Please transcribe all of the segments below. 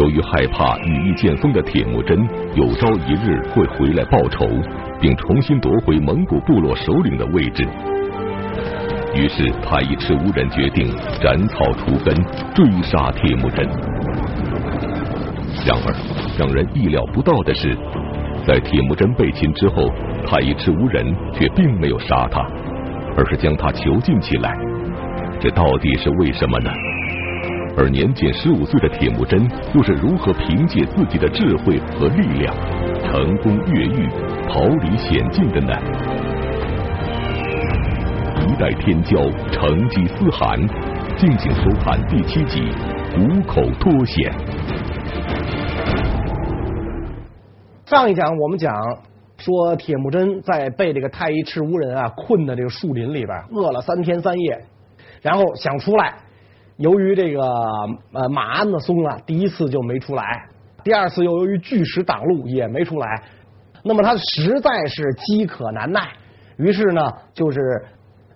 由于害怕羽翼渐丰的铁木真有朝一日会回来报仇，并重新夺回蒙古部落首领的位置，于是太乙赤乌人决定斩草除根，追杀铁木真。然而，让人意料不到的是，在铁木真被擒之后，太乙赤乌人却并没有杀他，而是将他囚禁起来。这到底是为什么呢？而年仅十五岁的铁木真又是如何凭借自己的智慧和力量，成功越狱、逃离险境的呢？一代天骄，成吉思汗，敬请收看第七集《虎口脱险》。上一讲我们讲说，铁木真在被这个太尉赤乌人啊困在这个树林里边，饿了三天三夜，然后想出来。由于这个呃马鞍子松了，第一次就没出来，第二次又由于巨石挡路也没出来，那么他实在是饥渴难耐，于是呢就是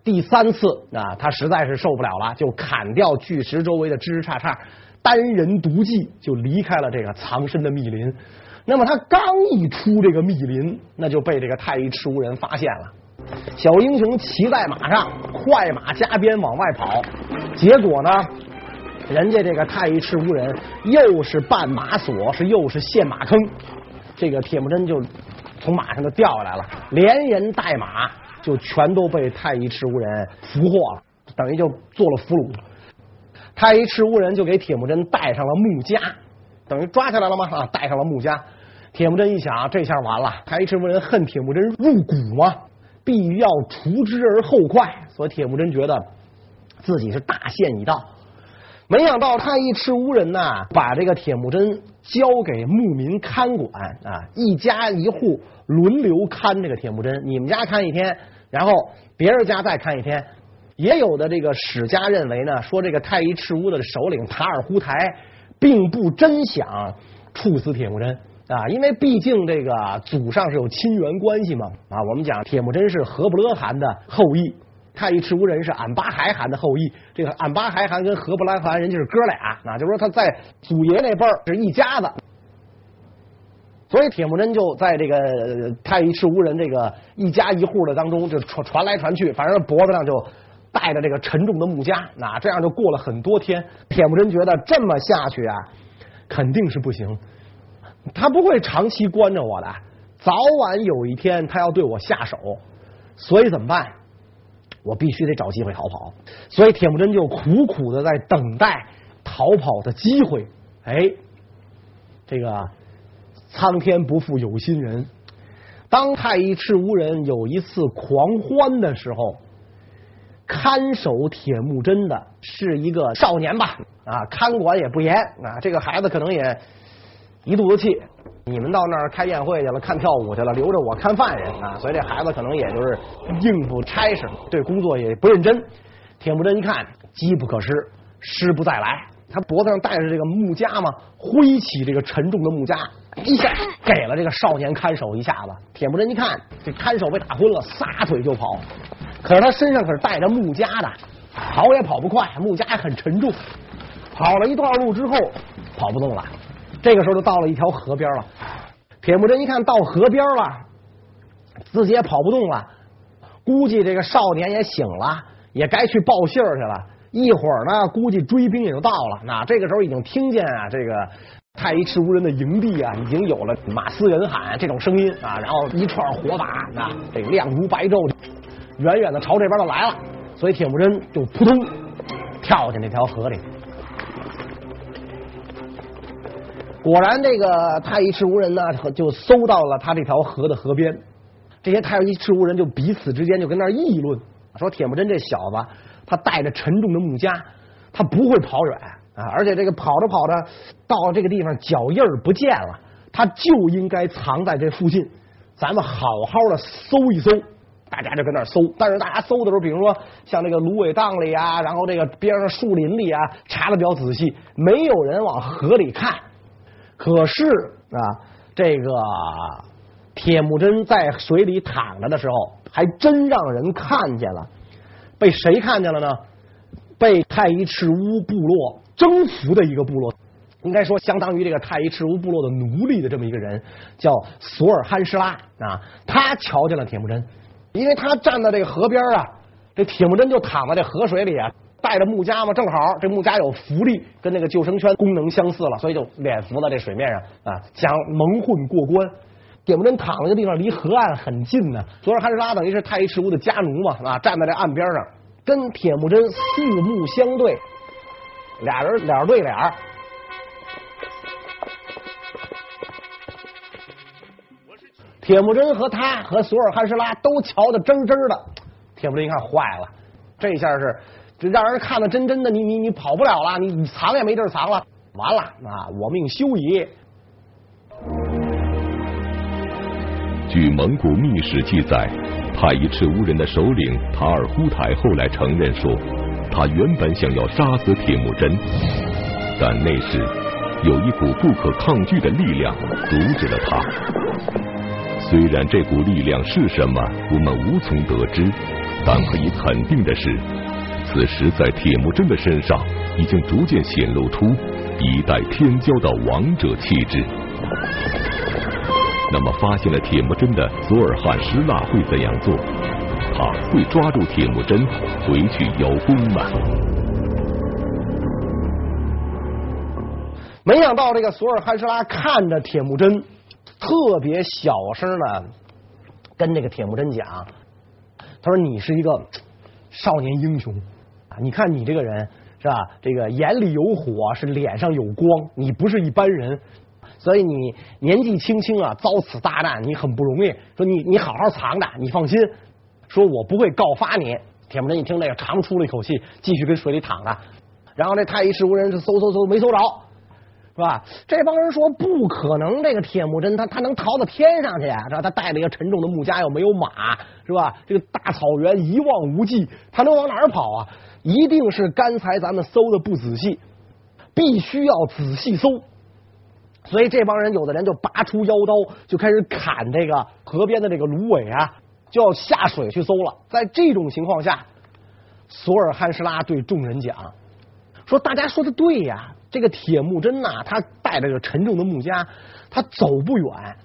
第三次啊，他实在是受不了了，就砍掉巨石周围的枝枝杈杈，单人独骑就离开了这个藏身的密林。那么他刚一出这个密林，那就被这个太尉赤乌人发现了。小英雄骑在马上，快马加鞭往外跑，结果呢，人家这个太尉赤乌人又是绊马索，是又是陷马坑，这个铁木真就从马上就掉下来了，连人带马就全都被太尉赤乌人俘获了，等于就做了俘虏。太尉赤乌人就给铁木真戴上了木枷，等于抓起来了吗？啊，戴上了木枷。铁木真一想，这下完了，太尉赤乌人恨铁木真入骨吗？必要除之而后快，所以铁木真觉得自己是大限已到。没想到太尉赤乌人呐，把这个铁木真交给牧民看管啊，一家一户轮流看这个铁木真，你们家看一天，然后别人家再看一天。也有的这个史家认为呢，说这个太尉赤乌的首领塔尔扈台并不真想处死铁木真。啊，因为毕竟这个祖上是有亲缘关系嘛，啊，我们讲铁木真是和不勒汗的后裔，太尉赤乌人是俺巴还汗的后裔，这个俺巴还汗跟和不勒汗人家是哥俩，啊，就是说他在祖爷那辈儿是一家子，所以铁木真就在这个太尉赤乌人这个一家一户的当中就传传来传去，反正脖子上就带着这个沉重的木枷，那这样就过了很多天，铁木真觉得这么下去啊，肯定是不行。他不会长期关着我的，早晚有一天他要对我下手，所以怎么办？我必须得找机会逃跑。所以铁木真就苦苦的在等待逃跑的机会。哎，这个苍天不负有心人，当太尉赤乌人有一次狂欢的时候，看守铁木真的是一个少年吧？啊，看管也不严啊，这个孩子可能也。一肚子气，你们到那儿开宴会去了，看跳舞去了，留着我看犯人啊！所以这孩子可能也就是应付差事，对工作也不认真。铁木真一看，机不可失，失不再来。他脖子上戴着这个木枷嘛，挥起这个沉重的木枷，一下给了这个少年看守一下子。铁木真一看，这看守被打昏了，撒腿就跑。可是他身上可是带着木枷的，跑也跑不快，木枷也很沉重。跑了一段路之后，跑不动了。这个时候就到了一条河边了，铁木真一看到河边了，自己也跑不动了，估计这个少年也醒了，也该去报信儿去了。一会儿呢，估计追兵也就到了。那这个时候已经听见啊，这个太尉赤乌人的营地啊，已经有了马嘶人喊这种声音啊，然后一串火把啊，这亮如白昼，远远的朝这边就来了。所以铁木真就扑通跳进那条河里。果然，这个太乙赤乌人呢，就搜到了他这条河的河边。这些太乙赤乌人就彼此之间就跟那议论，说铁木真这小子，他带着沉重的木枷，他不会跑远啊，而且这个跑着跑着到了这个地方，脚印儿不见了，他就应该藏在这附近。咱们好好的搜一搜，大家就跟那搜。但是大家搜的时候，比如说像这个芦苇荡里啊，然后这个边上树林里啊，查的比较仔细，没有人往河里看。可是啊，这个铁木真在水里躺着的时候，还真让人看见了。被谁看见了呢？被太一赤乌部落征服的一个部落，应该说相当于这个太一赤乌部落的奴隶的这么一个人，叫索尔罕施拉啊。他瞧见了铁木真，因为他站在这个河边啊，这铁木真就躺在这河水里啊，带着木枷嘛，正好这木枷有浮力，跟那个救生圈功能相似了，所以就脸浮在这水面上啊，想蒙混过关。铁木真躺那个地方离河岸很近呢，索尔罕施拉等于是太乙赤乌的家奴嘛，啊，站在这岸边上，跟铁木真四目相对，俩人脸对脸。铁木真和他和索尔罕施拉都瞧得真真的，铁木真一看坏了，这下是这让人看得真真的，你你你跑不了了，你你藏也没地儿藏了，完了啊，我命休矣。据蒙古秘史记载，太乙赤乌人的首领塔尔忽台后来承认说，他原本想要杀死铁木真，但那时有一股不可抗拒的力量阻止了他。虽然这股力量是什么，我们无从得知，但可以肯定的是，此时在铁木真的身上已经逐渐显露出一代天骄的王者气质。那么，发现了铁木真的索尔汗施拉会怎样做？他会抓住铁木真回去邀功吗？没想到这个索尔汗施拉看着铁木真，特别小声的跟这个铁木真讲：“他说你是一个少年英雄，你看你这个人是吧？这个眼里有火，是脸上有光，你不是一般人。”所以你年纪轻轻啊，遭此大难，你很不容易。说你你好好藏着，你放心。说我不会告发你。铁木真一听那个，长出了一口气，继续跟水里躺着。然后这太乙赤乌人是搜搜搜，没搜着，是吧？这帮人说不可能，这个铁木真他他能逃到天上去啊？是吧？他带了一个沉重的木枷，又没有马，是吧？这个大草原一望无际，他能往哪儿跑啊？一定是刚才咱们搜的不仔细，必须要仔细搜。所以这帮人有的人就拔出腰刀，就开始砍这个河边的这个芦苇啊，就要下水去搜了。在这种情况下，索尔汉施拉对众人讲说：“大家说的对呀，这个铁木真呐，他带着个沉重的木枷，他走不远。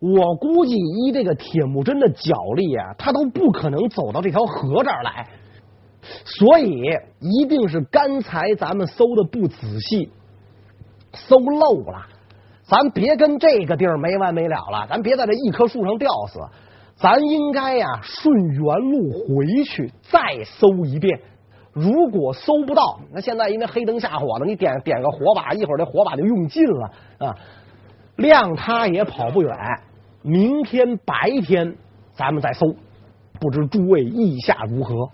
我估计依这个铁木真的脚力啊，他都不可能走到这条河这儿来。所以一定是刚才咱们搜的不仔细。”搜漏了，咱别跟这个地儿没完没了了，咱别在这一棵树上吊死，咱应该呀顺原路回去再搜一遍。如果搜不到，那现在因为黑灯瞎火的，你点点个火把，一会儿这火把就用尽了啊，亮他也跑不远。明天白天咱们再搜，不知诸位意下如何？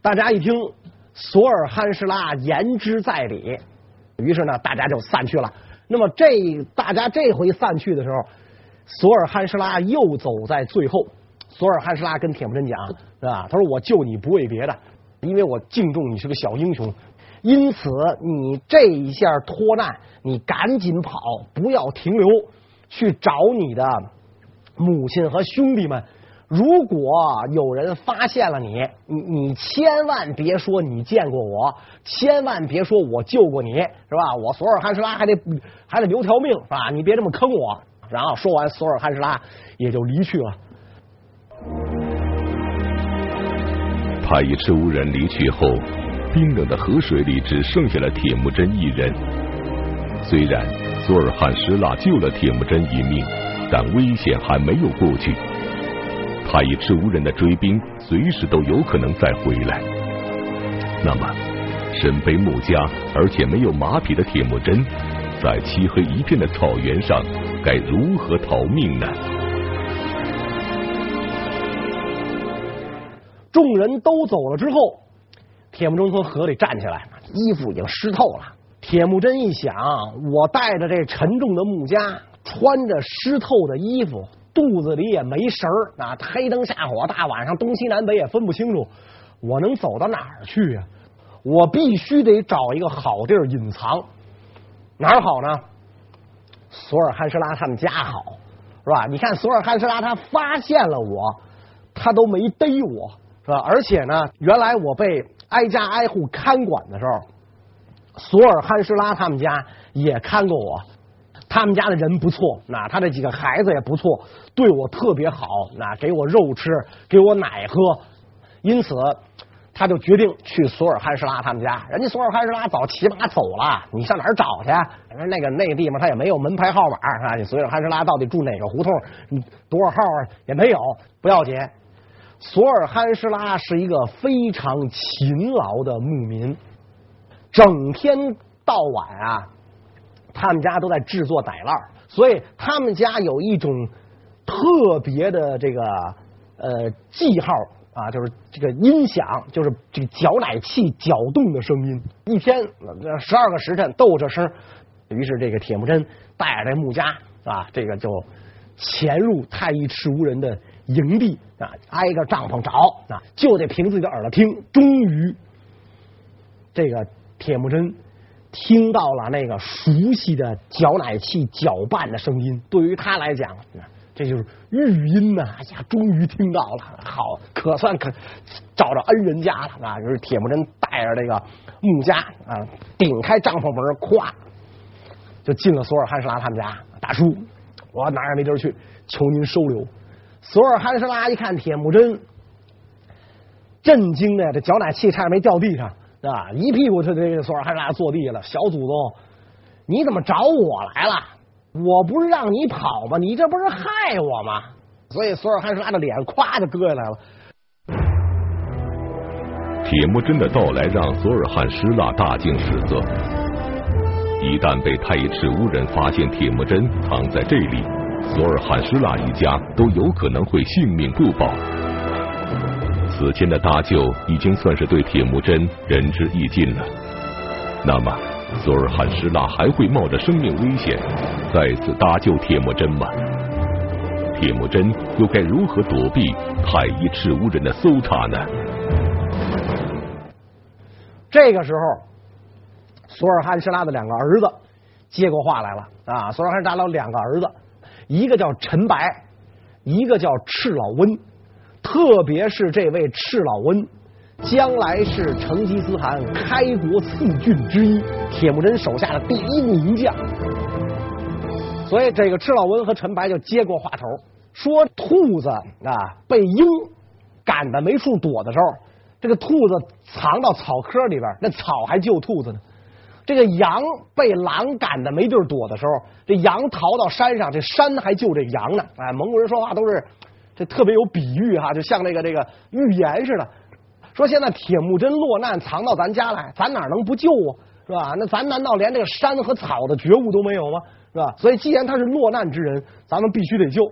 大家一听，索尔汉施拉言之在理。于是呢，大家就散去了。那么这大家这回散去的时候，索尔汉施拉又走在最后。索尔汉施拉跟铁木真讲，是吧？他说：“我救你不为别的，因为我敬重你是个小英雄，因此你这一下脱难，你赶紧跑，不要停留，去找你的母亲和兄弟们。”如果有人发现了你，你你千万别说你见过我，千万别说我救过你，是吧？我索尔罕施拉还得还得留条命，是吧？你别这么坑我。然后说完，索尔罕施拉也就离去了。太乙赤乌人离去后，冰冷的河水里只剩下了铁木真一人。虽然索尔罕施拉救了铁木真一命，但危险还没有过去。太乙赤乌人的追兵随时都有可能再回来，那么身背木枷而且没有马匹的铁木真，在漆黑一片的草原上该如何逃命呢？众人都走了之后，铁木真从河里站起来，衣服已经湿透了。铁木真一想，我带着这沉重的木枷，穿着湿透的衣服。肚子里也没食儿啊！黑灯瞎火，大晚上东西南北也分不清楚，我能走到哪儿去呀？我必须得找一个好地儿隐藏，哪儿好呢？索尔汉施拉他们家好，是吧？你看索尔汉施拉他发现了我，他都没逮我，是吧？而且呢，原来我被挨家挨户看管的时候，索尔汉施拉他们家也看过我。他们家的人不错，那他这几个孩子也不错，对我特别好，那给我肉吃，给我奶喝，因此他就决定去索尔汉施拉他们家。人家索尔汉施拉早骑马走了，你上哪儿找去？那个那个地方他也没有门牌号码啊，你索尔汉施拉到底住哪个胡同？多少号啊也没有，不要紧。索尔汉施拉是一个非常勤劳的牧民，整天到晚啊。他们家都在制作奶酪，所以他们家有一种特别的这个呃记号啊，就是这个音响，就是这个搅奶器搅动的声音，一天十二个时辰都有这声。于是这个铁木真带着这木家啊，这个就潜入太尉赤乌人的营地啊，挨个帐篷找啊，就得凭自己的耳朵听，终于这个铁木真。听到了那个熟悉的搅奶器搅拌的声音，对于他来讲，这就是玉音呐！哎呀，终于听到了，好，可算可找着恩人家了啊！就是铁木真带着这个木家啊，顶开帐篷门，咵就进了索尔汉施拉他们家。大叔，我哪也没地儿去，求您收留。索尔汉施拉一看铁木真，震惊的这脚奶气差点没掉地上。啊！一屁股就这索尔汉施拉坐地了。小祖宗，你怎么找我来了？我不是让你跑吗？你这不是害我吗？所以索尔汉施拉的脸咵就割下来了。铁木真的到来让索尔汉施拉大惊失色。一旦被太尉赤乌人发现铁木真藏在这里，索尔汉施拉一家都有可能会性命不保。此前的搭救已经算是对铁木真仁至义尽了，那么索尔汉施拉还会冒着生命危险再次搭救铁木真吗？铁木真又该如何躲避太尉赤乌人的搜查呢？这个时候，索尔汉施拉的两个儿子接过话来了啊！索尔汉施拉两个儿子，一个叫陈白，一个叫赤老温。特别是这位赤老温，将来是成吉思汗开国四郡之一，铁木真手下的第一名将。所以这个赤老温和陈白就接过话头，说兔子啊被鹰赶的没处躲的时候，这个兔子藏到草窠里边，那草还救兔子呢。这个羊被狼赶得没地儿躲的时候，这羊逃到山上，这山还救这羊呢。哎，蒙古人说话都是。这特别有比喻哈，就像那个这个预言似的。说现在铁木真落难，藏到咱家来，咱哪能不救啊？是吧？那咱难道连这个山和草的觉悟都没有吗？是吧？所以既然他是落难之人，咱们必须得救。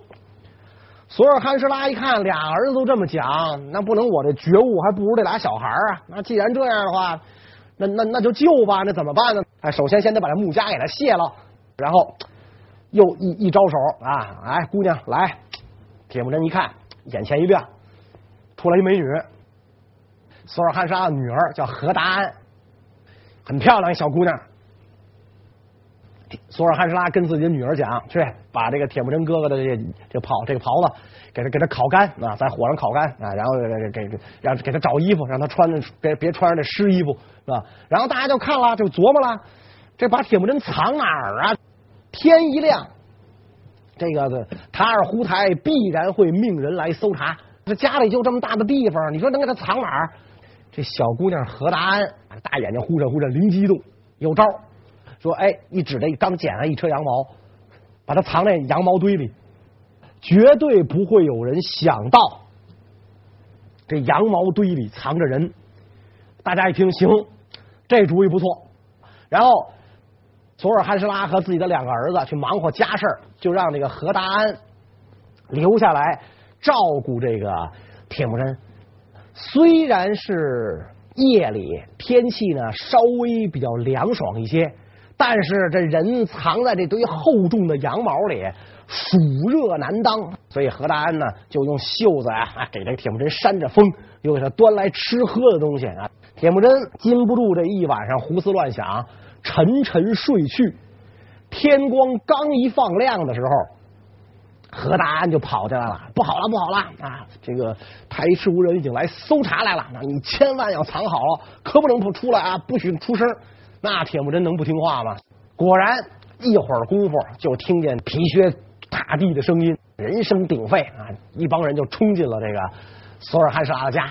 索尔汉施拉一看俩儿子都这么讲，那不能我这觉悟还不如这俩小孩啊。那既然这样的话，那那那就救吧。那怎么办呢？哎，首先先得把这木枷给他卸了，然后又一一招手啊，哎，姑娘来。铁木真一看，眼前一亮，出来一美女，索尔汉施拉的女儿叫何达安，很漂亮一小姑娘。索尔汉施拉跟自己的女儿讲：“去把这个铁木真哥哥的这这袍这个袍子给他给他烤干啊，在火上烤干啊，然后给给给让给他找衣服，让他穿着别别穿着这湿衣服吧？然后大家就看了，就琢磨了，这把铁木真藏哪儿啊？天一亮。”这个塔尔扈台必然会命人来搜查，这家里就这么大的地方，你说能给他藏哪儿？这小姑娘何达安大眼睛忽闪忽闪，灵机一动，有招，说哎，一指着刚捡了一车羊毛，把它藏在羊毛堆里，绝对不会有人想到这羊毛堆里藏着人。大家一听，行，这主意不错，然后。索尔汉施拉和自己的两个儿子去忙活家事就让这个何达安留下来照顾这个铁木真。虽然是夜里天气呢稍微比较凉爽一些，但是这人藏在这堆厚重的羊毛里，暑热难当。所以何达安呢就用袖子啊给这铁木真扇着风，又给他端来吃喝的东西啊。铁木真禁不住这一晚上胡思乱想。沉沉睡去，天光刚一放亮的时候，何大安就跑进来了。不好了，不好了啊！这个太尉赤乌人已经来搜查来了，那你千万要藏好了，可不能不出来啊，不许出声。那铁木真能不听话吗？果然一会儿功夫，就听见皮靴踏地的声音，人声鼎沸啊！一帮人就冲进了这个索尔汉施拉的家，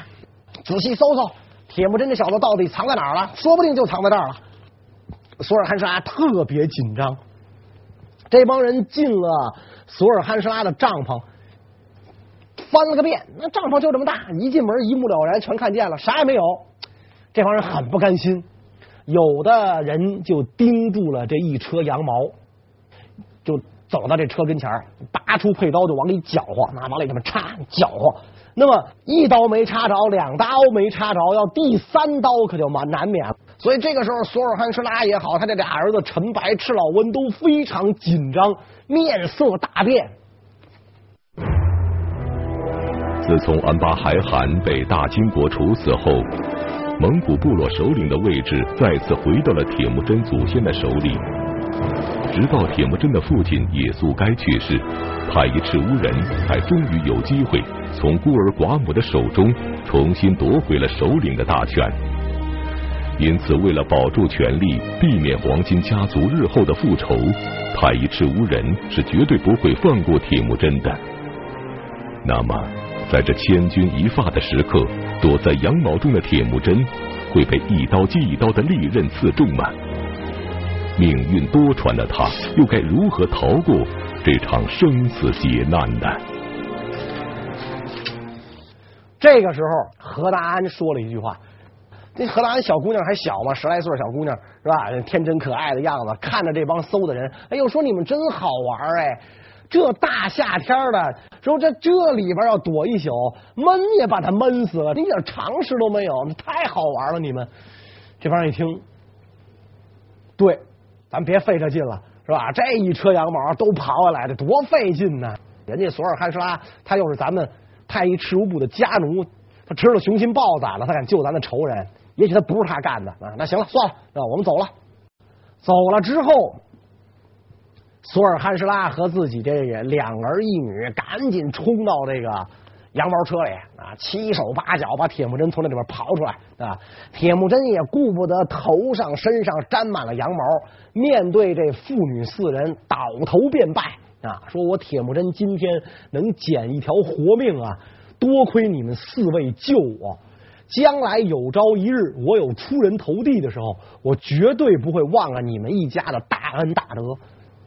仔细搜搜，铁木真这小子到底藏在哪儿了？说不定就藏在这儿了。索尔汉施拉特别紧张。这帮人进了索尔汉施拉的帐篷，翻了个遍，那帐篷就这么大，一进门一目了然，全看见了，啥也没有。这帮人很不甘心，有的人就盯住了这一车羊毛，就走到这车跟前，拔出佩刀就往里搅和，那往里这么插搅和。那么一刀没插着，两刀没插着，要第三刀可就难难免了。所以这个时候，索尔汉施拉也好，他这俩儿子陈白、赤老温都非常紧张，面色大变。自从安巴海罕被大金国处死后，蒙古部落首领的位置再次回到了铁木真祖先的手里。直到铁木真的父亲也速该去世，太一赤乌人才终于有机会从孤儿寡母的手中重新夺回了首领的大权。因此，为了保住权力，避免黄金家族日后的复仇，太一赤乌人是绝对不会放过铁木真的。那么，在这千钧一发的时刻，躲在羊毛中的铁木真会被一刀接一刀的利刃刺中吗？命运多舛的他，又该如何逃过这场生死劫难呢？这个时候，何大安说了一句话。那何大安小姑娘还小嘛，十来岁小姑娘是吧？天真可爱的样子，看着这帮搜的人，哎呦，说你们真好玩哎！这大夏天的，说这这里边要躲一宿，闷也把他闷死了，一点常识都没有，太好玩了！你们这帮人一听，对，咱别费这劲了，是吧？这一车羊毛都跑下来，的多费劲呢！人家索尔汉施拉，他又是咱们太一赤乌部的家奴，他吃了雄心豹子胆了，他敢救咱的仇人？也许他不是他干的啊，那行了，算了，啊，我们走了。走了之后，索尔汉施拉和自己这个两儿一女赶紧冲到这个羊毛车里啊，七手八脚把铁木真从那里边刨出来啊。铁木真也顾不得头上身上沾满了羊毛，面对这父女四人倒头便拜啊，说我铁木真今天能捡一条活命啊，多亏你们四位救我。将来有朝一日我有出人头地的时候，我绝对不会忘了你们一家的大恩大德。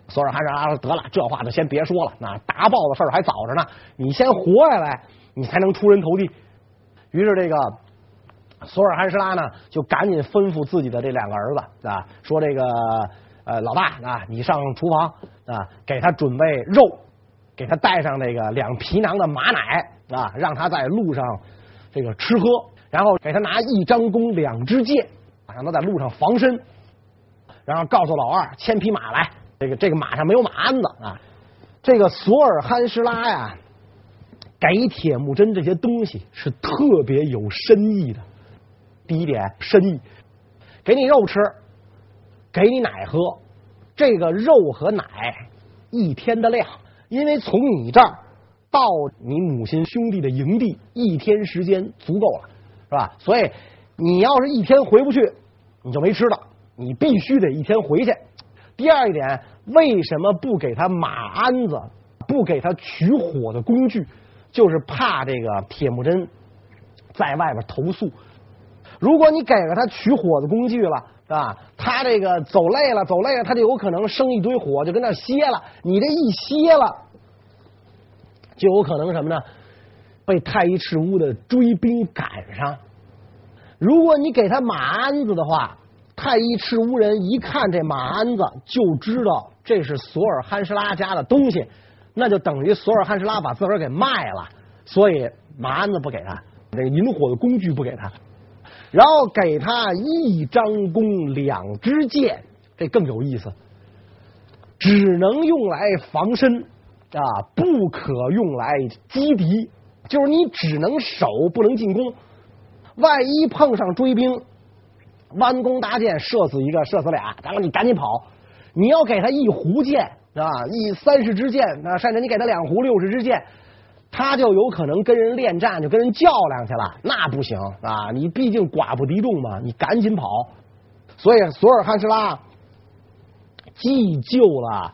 索尔汉施拉说：“得了，这话就先别说了，那打报的事儿还早着呢，你先活下来，你才能出人头地。”于是这个索尔汉施拉呢，就赶紧吩咐自己的这两个儿子啊，说：“这个呃，老大啊，你上厨房啊，给他准备肉，给他带上那个两皮囊的马奶啊，让他在路上这个吃喝。”然后给他拿一张弓两支箭，让他在路上防身。然后告诉老二牵匹马来，这个这个马上没有马鞍子啊。这个索尔汉施拉呀，给铁木真这些东西是特别有深意的。第一点，深意，给你肉吃，给你奶喝，这个肉和奶一天的量，因为从你这儿到你母亲兄弟的营地一天时间足够了。是吧？所以你要是一天回不去，你就没吃的。你必须得一天回去。第二一点，为什么不给他马鞍子，不给他取火的工具？就是怕这个铁木真在外边投诉。如果你给了他取火的工具了，是吧？他这个走累了，走累了，他就有可能生一堆火，就跟那歇了。你这一歇了，就有可能什么呢？被太一赤乌的追兵赶上，如果你给他马鞍子的话，太一赤乌人一看这马鞍子就知道这是索尔汉施拉家的东西，那就等于索尔汉施拉把自个儿给卖了，所以马鞍子不给他，那个引火的工具不给他，然后给他一张弓两支箭，这更有意思，只能用来防身啊，不可用来击敌。就是你只能守，不能进攻。万一碰上追兵，弯弓搭箭，射死一个，射死俩，然后你赶紧跑。你要给他一壶箭啊，一三十支箭，那甚至你给他两壶六十支箭，他就有可能跟人恋战，就跟人较量去了，那不行啊！你毕竟寡不敌众嘛，你赶紧跑。所以索尔汉施拉既救了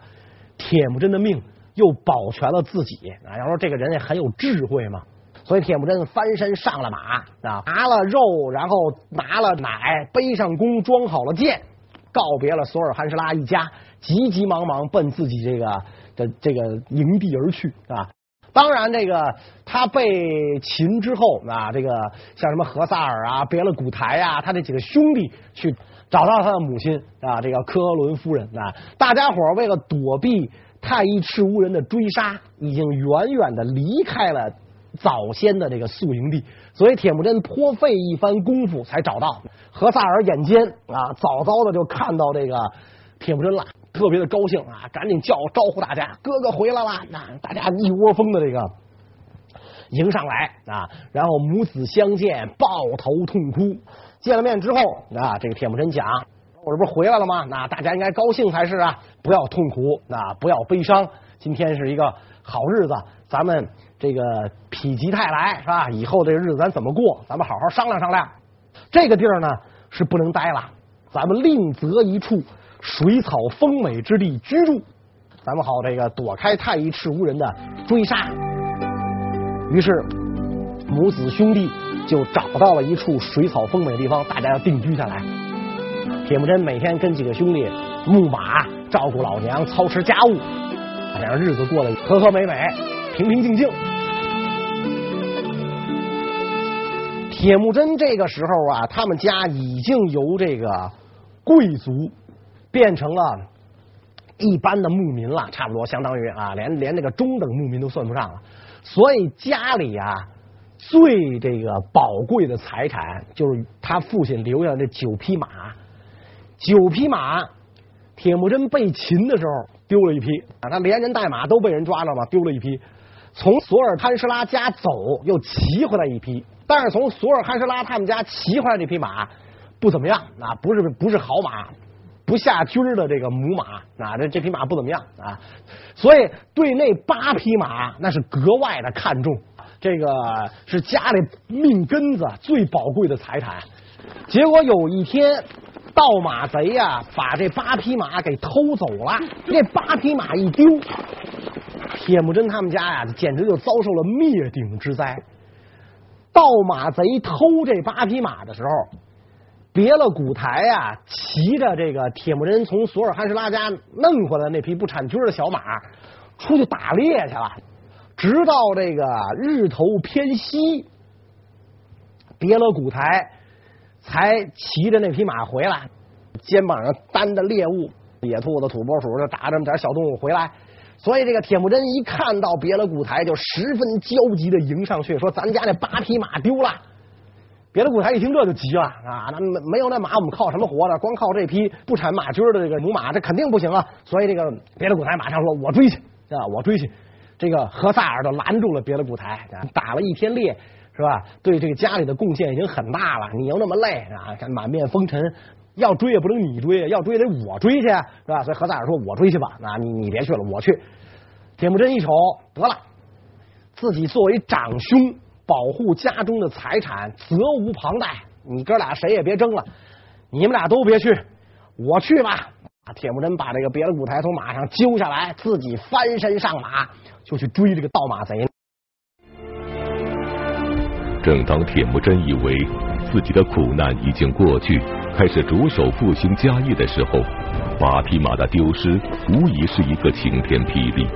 铁木真的命，又保全了自己啊。要说这个人也很有智慧嘛。所以铁木真翻身上了马啊，拿了肉，然后拿了奶，背上弓，装好了箭，告别了索尔汉什拉一家，急急忙忙奔自己这个的这个营地而去啊。当然，这个他被擒之后啊，这个像什么何萨尔啊、别了古台啊，他这几个兄弟去找到他的母亲啊，这个科伦夫人啊，大家伙为了躲避太乙赤乌人的追杀，已经远远的离开了。早先的这个宿营地，所以铁木真颇费一番功夫才找到。何萨尔眼尖啊，早早的就看到这个铁木真了，特别的高兴啊，赶紧叫招呼大家：“哥哥回来了！”那大家一窝蜂的这个迎上来啊，然后母子相见，抱头痛哭。见了面之后啊，这个铁木真讲：“我这不是回来了吗？那大家应该高兴才是啊，不要痛苦，那不要悲伤。今天是一个好日子，咱们。”这个否极泰来是吧？以后这个日子咱怎么过？咱们好好商量商量。这个地儿呢是不能待了，咱们另择一处水草丰美之地居住，咱们好这个躲开太乙赤乌人的追杀。于是母子兄弟就找到了一处水草丰美的地方，大家要定居下来。铁木真每天跟几个兄弟牧马，照顾老娘，操持家务，这样日子过得和和美美。平平静静。铁木真这个时候啊，他们家已经由这个贵族变成了一般的牧民了，差不多相当于啊，连连那个中等牧民都算不上了。所以家里啊，最这个宝贵的财产就是他父亲留下的那九匹马。九匹马，铁木真被擒的时候丢了一匹啊，他连人带马都被人抓了嘛，丢了一匹。从索尔汉什拉家走，又骑回来一匹，但是从索尔汉什拉他们家骑回来这匹马不怎么样，啊，不是不是好马，不下军的这个母马，啊，这这匹马不怎么样啊，所以对那八匹马那是格外的看重，这个是家里命根子最宝贵的财产。结果有一天，盗马贼呀，把这八匹马给偷走了，这八匹马一丢。铁木真他们家呀，简直就遭受了灭顶之灾。盗马贼偷这八匹马的时候，别了古台呀，骑着这个铁木真从索尔汉什拉家弄回来那匹不产駒的小马，出去打猎去了。直到这个日头偏西，别了古台才骑着那匹马回来，肩膀上担着猎物，野兔子、土拨鼠，就打这么点小动物回来。所以这个铁木真一看到别了古台，就十分焦急的迎上去，说：“咱家那八匹马丢了。”别的古台一听这就急了啊，那没没有那马，我们靠什么活着？光靠这匹不产马驹的这个母马，这肯定不行啊！所以这个别的古台马上说：“我追去啊，我追去。”这个何萨尔就拦住了别的古台，打了一天猎是吧？对这个家里的贡献已经很大了，你又那么累啊，满面风尘。要追也不能你追，要追得我追去，是吧？所以何萨尔说：“我追去吧，那，你你别去了，我去。”铁木真一瞅，得了，自己作为长兄，保护家中的财产，责无旁贷。你哥俩谁也别争了，你们俩都别去，我去吧。铁木真把这个别了古台从马上揪下来，自己翻身上马，就去追这个盗马贼。正当铁木真以为自己的苦难已经过去，开始着手复兴家业的时候，八匹马的丢失无疑是一个晴天霹雳。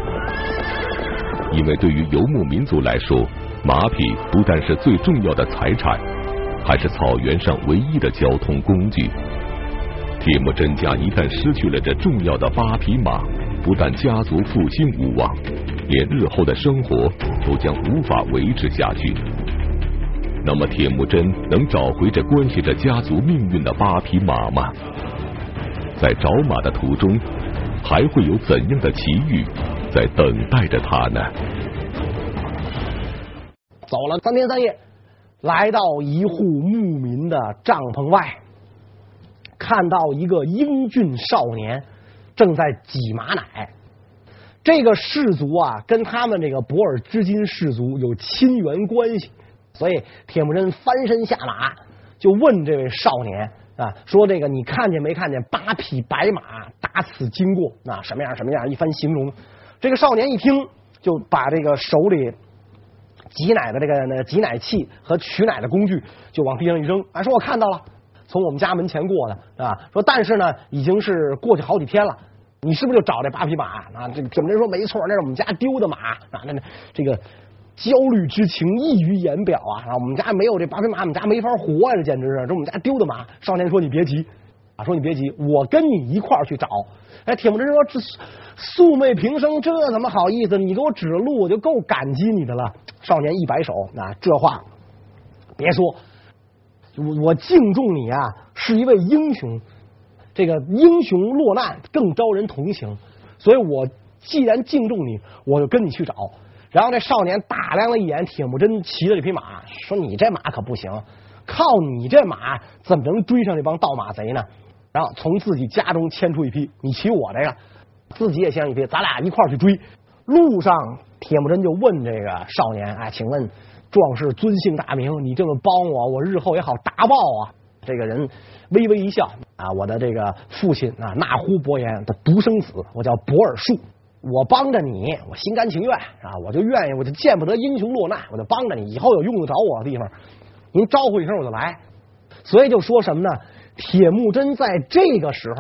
因为对于游牧民族来说，马匹不但是最重要的财产，还是草原上唯一的交通工具。铁木真家一旦失去了这重要的八匹马，不但家族复兴无望，连日后的生活都将无法维持下去。那么铁木真能找回这关系着家族命运的八匹马吗？在找马的途中，还会有怎样的奇遇在等待着他呢？走了三天三夜，来到一户牧民的帐篷外，看到一个英俊少年正在挤马奶。这个氏族啊，跟他们这个博尔支金氏族有亲缘关系。所以铁木真翻身下马，就问这位少年啊，说这个你看见没看见八匹白马打此经过？啊，什么样什么样一番形容。这个少年一听，就把这个手里挤奶的这个那挤奶器和取奶的工具就往地上一扔，啊，说我看到了，从我们家门前过的啊。说但是呢，已经是过去好几天了。你是不是就找这八匹马啊？这怎么着说没错，那是我们家丢的马啊。那那这个。焦虑之情溢于言表啊！啊，我们家没有这八匹马，我们家没法活啊！这简直是，这我们家丢的马。少年说：“你别急啊，说你别急，我跟你一块儿去找。”哎，铁木真说：“这素昧平生，这怎么好意思？你给我指路，我就够感激你的了。”少年一摆手：“啊，这话别说，我我敬重你啊，是一位英雄。这个英雄落难更招人同情，所以我既然敬重你，我就跟你去找。”然后这少年打量了一眼铁木真骑的这匹马，说：“你这马可不行，靠你这马怎么能追上这帮盗马贼呢？”然后从自己家中牵出一匹，你骑我这个，自己也牵一匹，咱俩一块儿去追。路上，铁木真就问这个少年：“哎，请问壮士尊姓大名？你这么帮我，我日后也好答报啊。”这个人微微一笑：“啊，我的这个父亲啊，那呼伯颜的独生子，我叫博尔术。”我帮着你，我心甘情愿啊！我就愿意，我就见不得英雄落难，我就帮着你。以后有用得着我的地方，您招呼一声我就来。所以就说什么呢？铁木真在这个时候，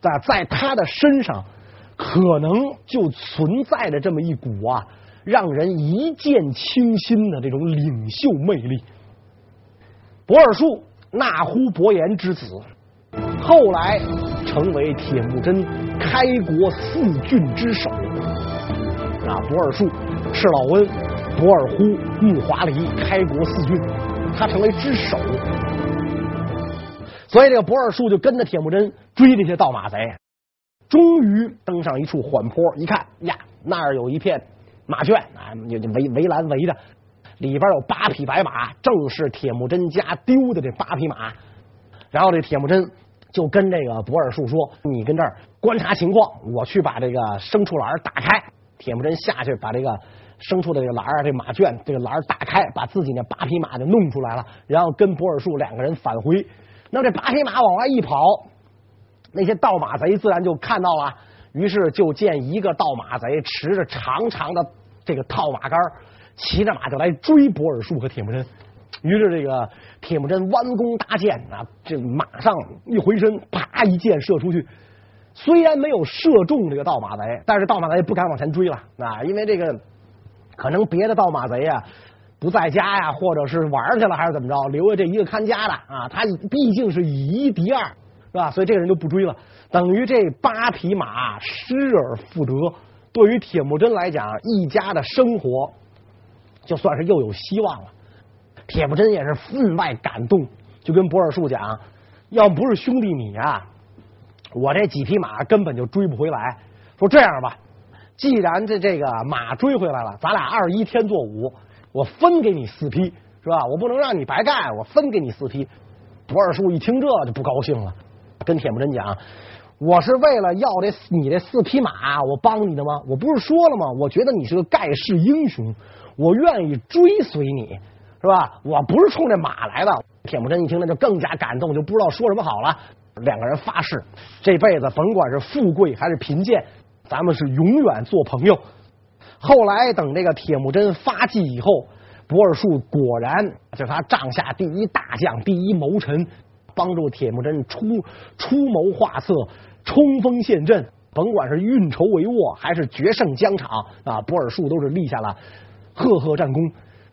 在在他的身上，可能就存在着这么一股啊，让人一见倾心的这种领袖魅力。博尔术，那呼伯颜之子，后来成为铁木真开国四郡之首。啊，博尔术、赤老温、博尔忽、木华黎开国四郡，他成为之首。所以这个博尔术就跟着铁木真追这些盗马贼，终于登上一处缓坡，一看呀，那儿有一片马圈啊，围围栏围着，里边有八匹白马，正是铁木真家丢的这八匹马。然后这铁木真就跟这个博尔术说：“你跟这儿观察情况，我去把这个牲畜栏打开。”铁木真下去把这个牲畜的这个栏儿，这马圈这个栏儿打开，把自己那八匹马就弄出来了，然后跟博尔术两个人返回。那这八匹马往外一跑，那些盗马贼自然就看到了，于是就见一个盗马贼持着长长的这个套马杆，骑着马就来追博尔术和铁木真。于是这个铁木真弯弓搭箭啊，这马上一回身，啪一箭射出去。虽然没有射中这个盗马贼，但是盗马贼不敢往前追了啊，因为这个可能别的盗马贼呀不在家呀，或者是玩去了，还是怎么着，留下这一个看家的啊。他毕竟是以一敌二，是吧？所以这个人就不追了，等于这八匹马失而复得。对于铁木真来讲，一家的生活就算是又有希望了。铁木真也是分外感动，就跟博尔术讲，要不是兄弟你呀。我这几匹马根本就追不回来。说这样吧，既然这这个马追回来了，咱俩二一天作五，我分给你四匹，是吧？我不能让你白干，我分给你四匹。博尔叔一听这就不高兴了，跟铁木真讲：“我是为了要这你这四匹马，我帮你的吗？我不是说了吗？我觉得你是个盖世英雄，我愿意追随你，是吧？我不是冲这马来的。”铁木真一听，那就更加感动，就不知道说什么好了。两个人发誓，这辈子甭管是富贵还是贫贱，咱们是永远做朋友。后来等这个铁木真发迹以后，博尔术果然就他帐下第一大将、第一谋臣，帮助铁木真出出谋划策、冲锋陷阵，甭管是运筹帷幄还是决胜疆场啊，博尔术都是立下了赫赫战功。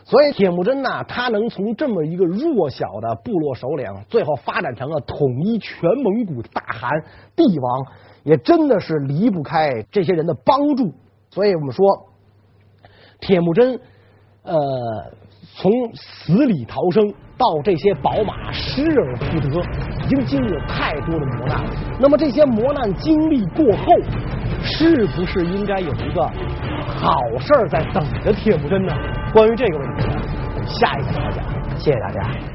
所以铁木真呢，他能从这么一个弱小的部落首领，最后发展成了统一全蒙古大汗帝王，也真的是离不开这些人的帮助。所以我们说，铁木真呃，从死里逃生到这些宝马失而复得，已经经历了太多的磨难。那么这些磨难经历过后，是不是应该有一个好事在等着铁木真呢？关于这个问题，下一次再讲。谢谢大家。